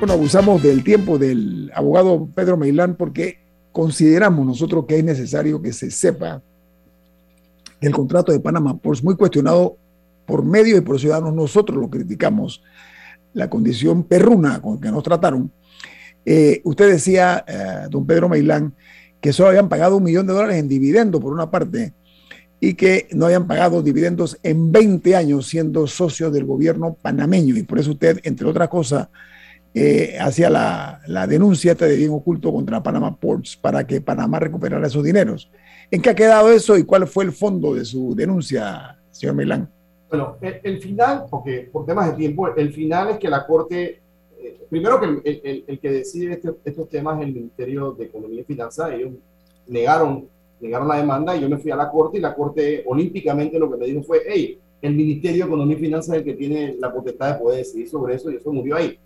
Bueno, abusamos del tiempo del abogado Pedro Meilán porque consideramos nosotros que es necesario que se sepa que el contrato de Panamá Ports, muy cuestionado por medios y por ciudadanos, nosotros lo criticamos, la condición perruna con que nos trataron. Eh, usted decía, eh, don Pedro Meilán, que solo habían pagado un millón de dólares en dividendo por una parte y que no habían pagado dividendos en 20 años siendo socios del gobierno panameño. Y por eso usted, entre otras cosas, eh, hacía la, la, denuncia de bien oculto contra Panama Ports para que Panamá recuperara esos dineros. ¿En qué ha quedado eso y cuál fue el fondo de su denuncia, señor Milán? Bueno, el, final, porque por temas de tiempo, el final es que la Corte, eh, primero que el, el, que decide este, estos temas es el Ministerio de Economía y Finanzas, ellos negaron, negaron la demanda y yo me fui a la Corte y la Corte olímpicamente lo que me dijo fue, hey, el Ministerio de Economía y Finanzas es el que tiene la potestad de poder decidir sobre eso y eso murió ahí.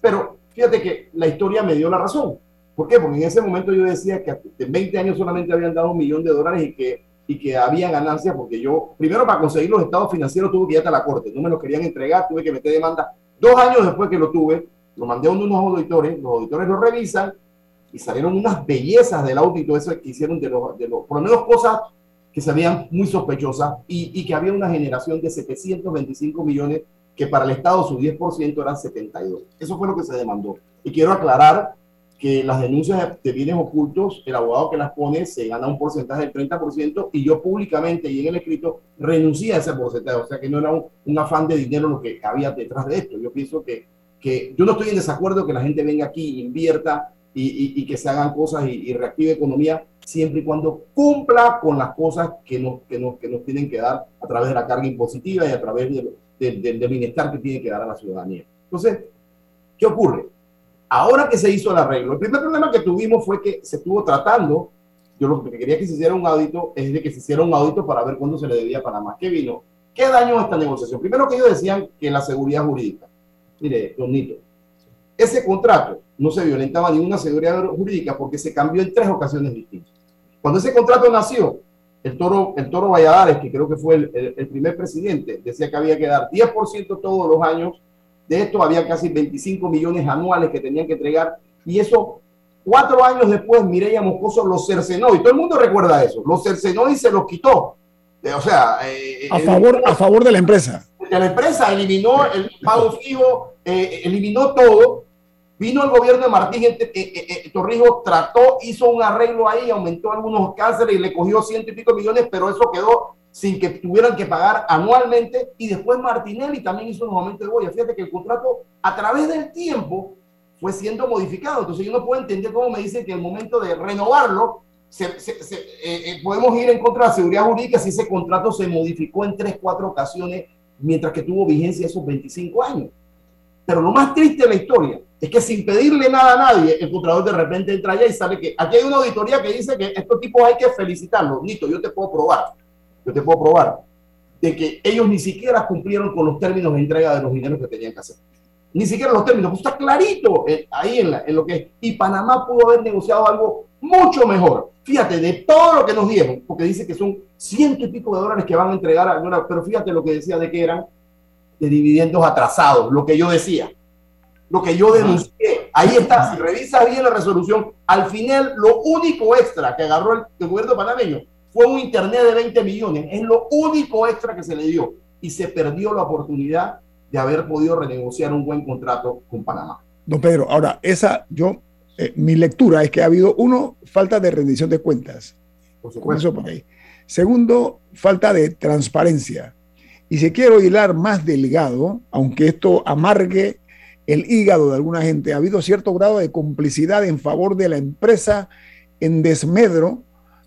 Pero fíjate que la historia me dio la razón. ¿Por qué? Porque en ese momento yo decía que en 20 años solamente habían dado un millón de dólares y que, y que había ganancias porque yo, primero para conseguir los estados financieros tuve que ir hasta la corte, no me los querían entregar, tuve que meter demanda. Dos años después que lo tuve, lo mandé a unos auditores, los auditores lo revisan y salieron unas bellezas del audito eso que hicieron de los, de los, por lo menos cosas que se veían muy sospechosas y, y que había una generación de 725 millones que para el Estado su 10% eran 72. Eso fue lo que se demandó. Y quiero aclarar que las denuncias de bienes ocultos, el abogado que las pone se gana un porcentaje del 30% y yo públicamente y en el escrito renuncié a ese porcentaje. O sea que no era un, afán de dinero lo que había detrás de esto. Yo pienso que, que yo no estoy en desacuerdo que la gente venga aquí, invierta y, y, que se hagan cosas y, y, reactive economía siempre y cuando cumpla con las cosas que nos, que, nos, que nos tienen que dar a través de la carga impositiva y a través de, del, bienestar que tiene que dar a la ciudadanía. Entonces, ¿qué ocurre? Ahora que se hizo el arreglo, el primer problema que tuvimos fue que se estuvo tratando, yo lo que quería que se hiciera un audito es de que se hiciera un audito para ver cuándo se le debía a Panamá. ¿Qué vino? ¿Qué daño esta negociación? Primero que ellos decían que la seguridad jurídica. Mire, don Nito, ese contrato no se violentaba ninguna seguridad jurídica porque se cambió en tres ocasiones distintas. Cuando ese contrato nació, el toro, el toro Valladares, que creo que fue el, el, primer presidente, decía que había que dar 10% todos los años. De esto había casi 25 millones anuales que tenían que entregar. Y eso, cuatro años después, Mireya Moscoso los cercenó. Y todo el mundo recuerda eso. Los cercenó y se los quitó. Eh, o sea, eh, a, favor, a favor de la empresa. De la empresa eliminó el pago fijo, eh, eliminó todo Vino el gobierno de Martín eh, eh, eh, Torrijos, trató, hizo un arreglo ahí, aumentó algunos cánceres y le cogió ciento y pico millones, pero eso quedó sin que tuvieran que pagar anualmente. Y después Martinelli también hizo un aumento de boya. Fíjate que el contrato a través del tiempo fue siendo modificado. Entonces yo no puedo entender cómo me dicen que el momento de renovarlo, podemos ir en contra de la seguridad jurídica si ese contrato se modificó en tres, cuatro ocasiones mientras que tuvo vigencia esos 25 años. Pero lo más triste de la historia es que sin pedirle nada a nadie, el contralor de repente entra allá y sabe que aquí hay una auditoría que dice que estos tipos hay que felicitarlos. Nito, yo te puedo probar, yo te puedo probar de que ellos ni siquiera cumplieron con los términos de entrega de los dineros que tenían que hacer. Ni siquiera los términos, pues está clarito eh, ahí en, en lo que es. Y Panamá pudo haber negociado algo mucho mejor. Fíjate, de todo lo que nos dieron, porque dice que son ciento y pico de dólares que van a entregar, a, pero fíjate lo que decía de que eran de dividendos atrasados, lo que yo decía lo que yo denuncié. Ahí está, si revisas bien la resolución, al final lo único extra que agarró el, gobierno panameño fue un internet de 20 millones. Es lo único extra que se le dio. Y se perdió la oportunidad de haber podido renegociar un buen contrato con Panamá. Don Pedro, ahora, esa, yo, eh, mi lectura es que ha habido, uno, falta de rendición de cuentas. Por supuesto. Segundo, falta de transparencia. Y si quiero hilar más delgado, aunque esto amargue el hígado de alguna gente, ha habido cierto grado de complicidad en favor de la empresa en desmedro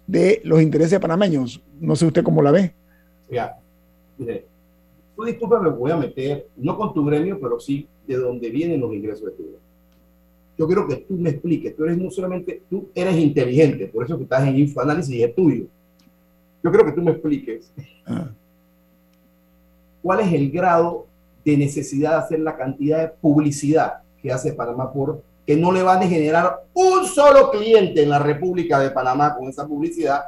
de los intereses panameños. No sé usted cómo la ve. Ya, mire, tú disculpa, me voy a meter, no con tu gremio, pero sí de dónde vienen los ingresos de tu gremio. Yo quiero que tú me expliques, tú eres no solamente, tú eres inteligente, por eso que estás en infoanálisis y es tuyo. Yo quiero que tú me expliques ah. cuál es el grado de necesidad de hacer la cantidad de publicidad que hace Panamá por que no le van a generar un solo cliente en la República de Panamá con esa publicidad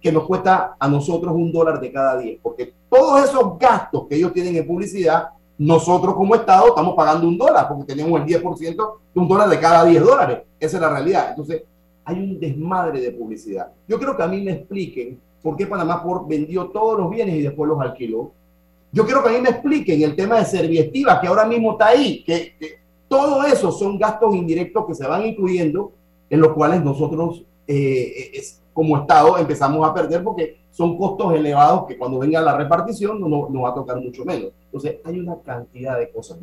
que nos cuesta a nosotros un dólar de cada día, porque todos esos gastos que ellos tienen en publicidad, nosotros como Estado estamos pagando un dólar, porque tenemos el 10% de un dólar de cada 10 dólares. Esa es la realidad. Entonces, hay un desmadre de publicidad. Yo creo que a mí me expliquen por qué Panamá por vendió todos los bienes y después los alquiló. Yo quiero que a mí me expliquen el tema de Serviestiva, que ahora mismo está ahí, que, todo eso son gastos indirectos que se van incluyendo, en los cuales nosotros eh, como Estado empezamos a perder porque son costos elevados que cuando venga la repartición no nos va a tocar mucho menos. Entonces hay una cantidad de cosas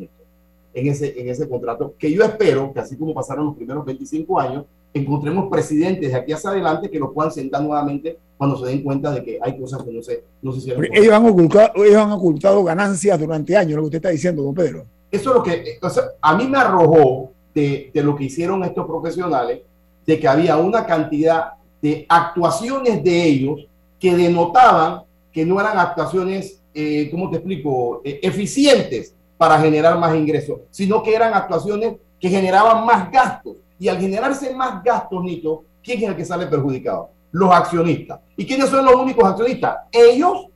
en ese, en ese contrato que yo espero que así como pasaron los primeros 25 años, encontremos presidentes de aquí hacia adelante que lo puedan sentar nuevamente cuando se den cuenta de que hay cosas que no se, no se hicieron. Ellos han, ocultado, ellos han ocultado ganancias durante años, lo que usted está diciendo, don Pedro. Eso es lo que a mí me arrojó de, de lo que hicieron estos profesionales, de que había una cantidad de actuaciones de ellos que denotaban que no eran actuaciones, eh, ¿cómo te explico?, eh, eficientes para generar más ingresos, sino que eran actuaciones que generaban más gastos. Y al generarse más gastos, Nito, ¿quién es el que sale perjudicado? Los accionistas. ¿Y quiénes son los únicos accionistas? Ellos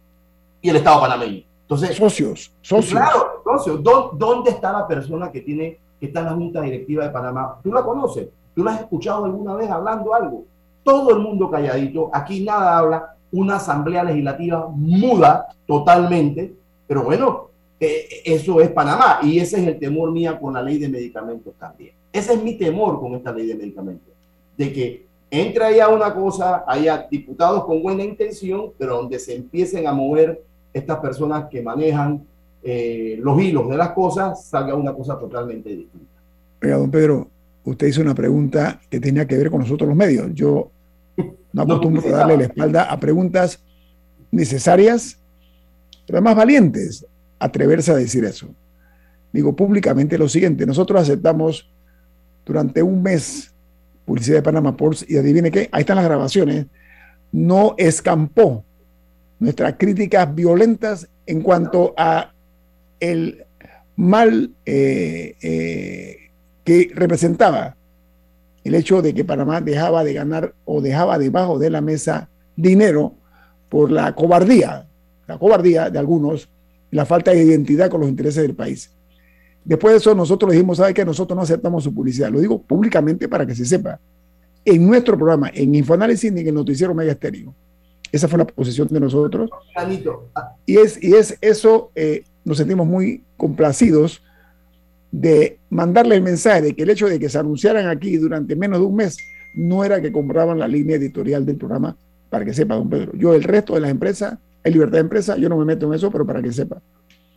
y el Estado panameño. Entonces, socios, socios. Claro, socios. ¿Dónde está la persona que tiene que está en la Junta Directiva de Panamá? ¿Tú la conoces? ¿Tú la has escuchado alguna vez hablando algo? todo el mundo calladito, aquí nada habla, una asamblea legislativa muda totalmente, pero bueno, eh, eso es Panamá y ese es el temor mía con la ley de medicamentos también. Ese es mi temor con esta ley de medicamentos, de que entre ahí a una cosa, haya diputados con buena intención, pero donde se empiecen a mover estas personas que manejan eh, los hilos de las cosas, salga una cosa totalmente distinta. Oiga, don Pedro, usted hizo una pregunta que tenía que ver con nosotros los medios. Yo no acostumbro a darle la espalda a preguntas necesarias, pero más valientes, atreverse a decir eso. Digo públicamente lo siguiente, nosotros aceptamos durante un mes publicidad de Panama Ports y adivine qué, ahí están las grabaciones, no escampó nuestras críticas violentas en cuanto a el mal eh, eh, que representaba el hecho de que Panamá dejaba de ganar o dejaba debajo de la mesa dinero por la cobardía, la cobardía de algunos, la falta de identidad con los intereses del país. Después de eso, nosotros dijimos, ¿sabe que Nosotros no aceptamos su publicidad. Lo digo públicamente para que se sepa. En nuestro programa, en Infoanálisis ni en el noticiero Mega Estéreo. Esa fue la posición de nosotros. Y es, y es eso, eh, nos sentimos muy complacidos de mandarle el mensaje de que el hecho de que se anunciaran aquí durante menos de un mes no era que compraban la línea editorial del programa, para que sepa, don Pedro. Yo, el resto de las empresas, hay libertad de empresa, yo no me meto en eso, pero para que sepa.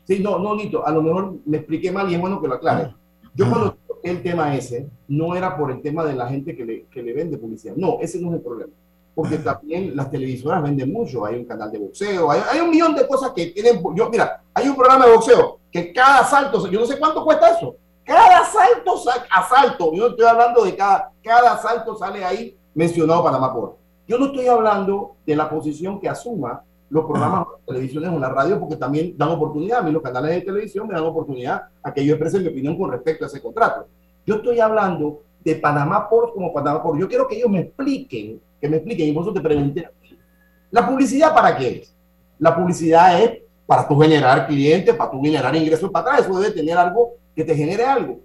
Sí, no, no, Nito, a lo mejor me expliqué mal y es bueno que lo aclare. Yo cuando el tema ese, no era por el tema de la gente que le, que le vende publicidad. No, ese no es el problema. Porque también las televisoras venden mucho. Hay un canal de boxeo, hay, hay un millón de cosas que tienen. Yo, mira, hay un programa de boxeo que cada asalto, yo no sé cuánto cuesta eso. Cada asalto, asalto, yo no estoy hablando de cada, cada asalto sale ahí mencionado Panamá por. Yo no estoy hablando de la posición que asuma los programas de televisiones o la radio, porque también dan oportunidad. A mí los canales de televisión me dan oportunidad a que yo exprese mi opinión con respecto a ese contrato. Yo estoy hablando de Panamá por como Panamá por. Yo quiero que ellos me expliquen, que me expliquen, y por eso te pregunté, ¿la publicidad para qué es? La publicidad es para tú generar clientes, para tú generar ingresos para atrás. Eso debe tener algo que te genere algo.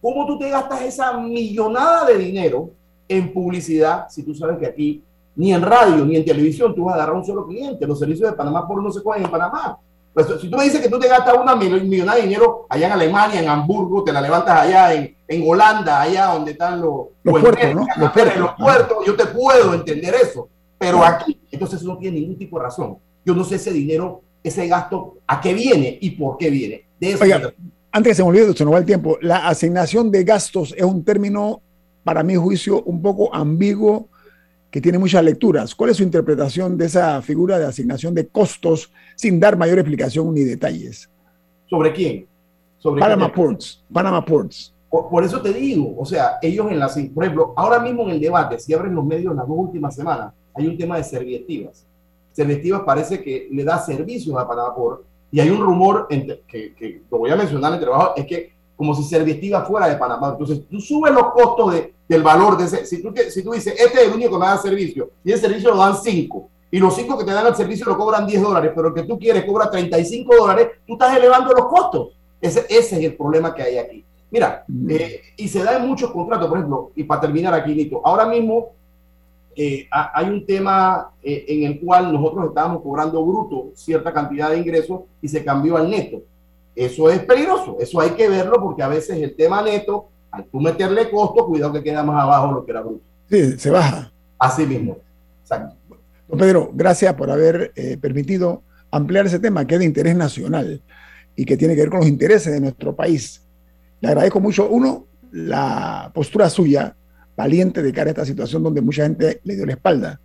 ¿Cómo tú te gastas esa millonada de dinero en publicidad si tú sabes que aquí ni en radio ni en televisión tú vas a agarrar un solo cliente? Los servicios de Panamá por no se cogen en Panamá. Pues, si tú me dices que tú te gastas una millonada de dinero allá en Alemania, en Hamburgo, te la levantas allá en, en Holanda, allá donde están los, los puertos, ¿no? Los puertos. los puertos, yo te puedo entender eso. Pero aquí, entonces no tiene ningún tipo de razón. Yo no sé ese dinero ese gasto, a qué viene y por qué viene. De eso Oiga, antes que se me olvide, se nos va el tiempo, la asignación de gastos es un término, para mi juicio, un poco ambiguo que tiene muchas lecturas. ¿Cuál es su interpretación de esa figura de asignación de costos sin dar mayor explicación ni detalles? ¿Sobre quién? Sobre Panama Ports. Panama Ports. Por, eso te digo, o sea, ellos en la, por ejemplo, ahora mismo en el debate, si abren los medios en las dos últimas semanas, hay un tema de servietivas. Servietivas parece que le da servicios a Panamá Ports y hay un rumor entre, que, que, lo voy a mencionar entre trabajo, es que como si Servietiva fuera de Panamá. Entonces, tú subes los costos de, del valor de ese. Si tú, si tú dices, este es el único que me da servicio, y el servicio lo dan 5, y los 5 que te dan el servicio lo cobran 10 dólares, pero el que tú quieres cobra 35 dólares, tú estás elevando los costos. Ese, ese es el problema que hay aquí. Mira, eh, y se da en muchos contratos, por ejemplo, y para terminar aquí, Nito, ahora mismo eh, hay un tema eh, en el cual nosotros estábamos cobrando bruto cierta cantidad de ingresos y se cambió al neto. Eso es peligroso, eso hay que verlo porque a veces el tema neto, al tú meterle costo, cuidado que queda más abajo lo que era bruto. Sí, se baja. Así mismo. Exacto. Don Pedro, gracias por haber eh, permitido ampliar ese tema que es de interés nacional y que tiene que ver con los intereses de nuestro país. Le agradezco mucho, uno, la postura suya, valiente de cara a esta situación donde mucha gente le dio la espalda.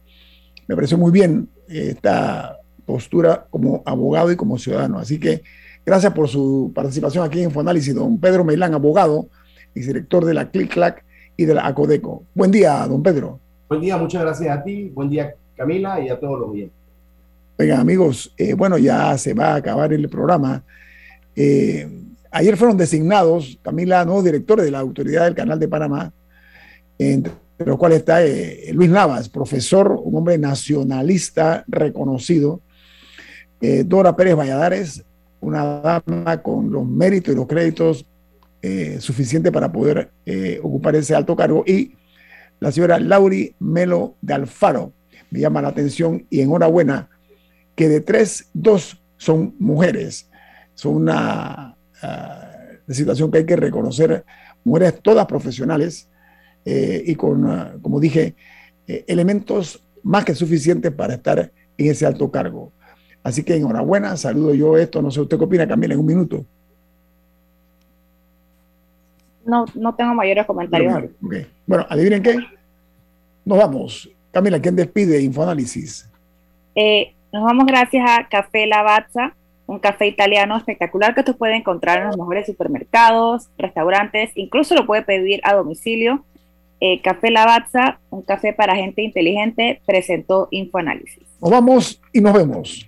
Me pareció muy bien eh, esta postura como abogado y como ciudadano. Así que Gracias por su participación aquí en Infoanálisis, don Pedro Meilán, abogado y director de la CLICLAC y de la ACODECO. Buen día, don Pedro. Buen día, muchas gracias a ti, buen día Camila y a todos los bien. Oigan amigos, eh, bueno, ya se va a acabar el programa. Eh, ayer fueron designados, Camila, nuevos directores de la Autoridad del Canal de Panamá, entre los cuales está eh, Luis Navas, profesor, un hombre nacionalista reconocido, Dora Pérez Valladares, una dama con los méritos y los créditos eh, suficientes para poder eh, ocupar ese alto cargo. Y la señora Lauri Melo de Alfaro me llama la atención y enhorabuena que de tres, dos son mujeres. Son una ah, situación que hay que reconocer, mujeres todas profesionales eh, y con, ah, como dije, elementos más que suficientes para estar en ese alto cargo. Así que enhorabuena, saludo yo esto, no sé usted qué opina, Camila, en un minuto. No, no tengo mayores comentarios. Bueno, adivinen qué. Nos vamos. Camila, ¿quién despide Infoanálisis? Eh, nos vamos gracias a Café Lavazza, un café italiano espectacular que usted puede encontrar en los mejores supermercados, restaurantes, incluso lo puede pedir a domicilio. Eh, café Lavazza, un café para gente inteligente, presentó Infoanálisis. Nos vamos y nos vemos.